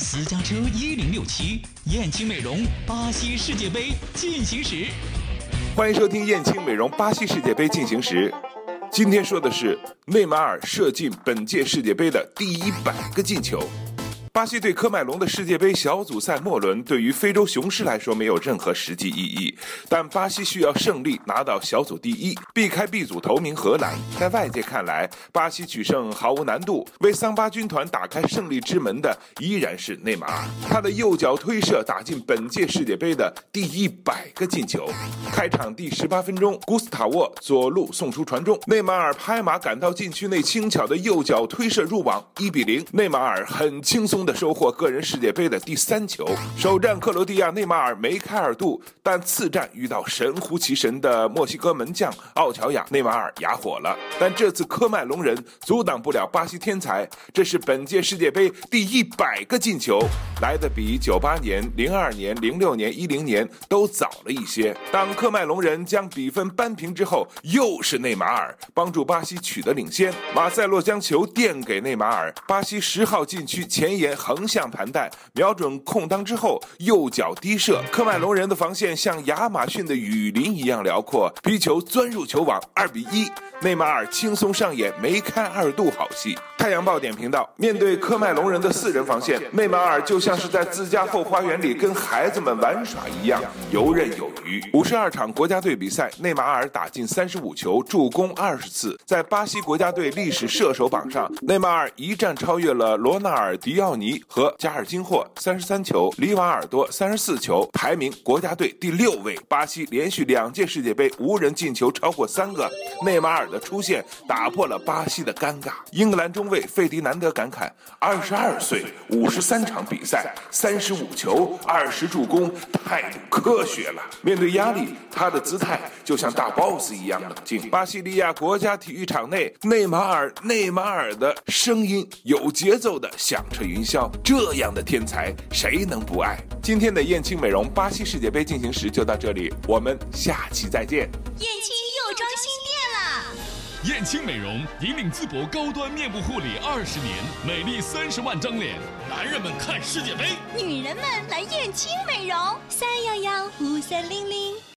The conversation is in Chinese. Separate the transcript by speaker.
Speaker 1: 私家车一零六七，燕青美容，巴西世界杯进行时。
Speaker 2: 欢迎收听燕青美容巴西世界杯进行时。今天说的是内马尔射进本届世界杯的第一百个进球。巴西对科麦隆的世界杯小组赛末轮，对于非洲雄狮来说没有任何实际意义。但巴西需要胜利拿到小组第一，避开 B 组头名荷兰。在外界看来，巴西取胜毫无难度。为桑巴军团打开胜利之门的依然是内马尔，他的右脚推射打进本届世界杯的第一百个进球。开场第十八分钟，古斯塔沃左路送出传中，内马尔拍马赶到禁区内，轻巧的右脚推射入网，一比零。内马尔很轻松。的收获个人世界杯的第三球。首战克罗地亚，内马尔梅开二度，但次战遇到神乎其神的墨西哥门将奥乔亚，内马尔哑火了。但这次科麦隆人阻挡不了巴西天才，这是本届世界杯第一百个进球，来的比九八年、零二年、零六年、一零年都早了一些。当科麦隆人将比分扳平之后，又是内马尔帮助巴西取得领先。马塞洛将球垫给内马尔，巴西十号禁区前沿。横向盘带，瞄准空当之后，右脚低射。科麦隆人的防线像亚马逊的雨林一样辽阔，皮球钻入球网，二比一。内马尔轻松上演梅开二度好戏。太阳报点评道：面对科麦隆人的四人防线，内马尔就像是在自家后花园里跟孩子们玩耍一样，游刃有余。五十二场国家队比赛，内马尔打进三十五球，助攻二十次。在巴西国家队历史射手榜上，内马尔一战超越了罗纳尔迪奥尼和加尔金霍，三十三球；里瓦尔多三十四球，排名国家队第六位。巴西连续两届世界杯无人进球超过三个，内马尔。的出现打破了巴西的尴尬。英格兰中卫费迪南德感慨：二十二岁，五十三场比赛，三十五球，二十助攻，态度科学了。面对压力，他的姿态就像大 boss 一样冷静。巴西利亚国家体育场内，内马尔，内马尔的声音有节奏的响彻云霄霄。这样的天才，谁能不爱？今天的燕青美容巴西世界杯进行时就到这里，我们下期再见。
Speaker 3: 燕青又装新店了。
Speaker 4: 燕青美容引领淄博高端面部护理二十年，美丽三十万张脸。男人们看世界杯，
Speaker 3: 女人们来燕青美容。三幺幺五三零零。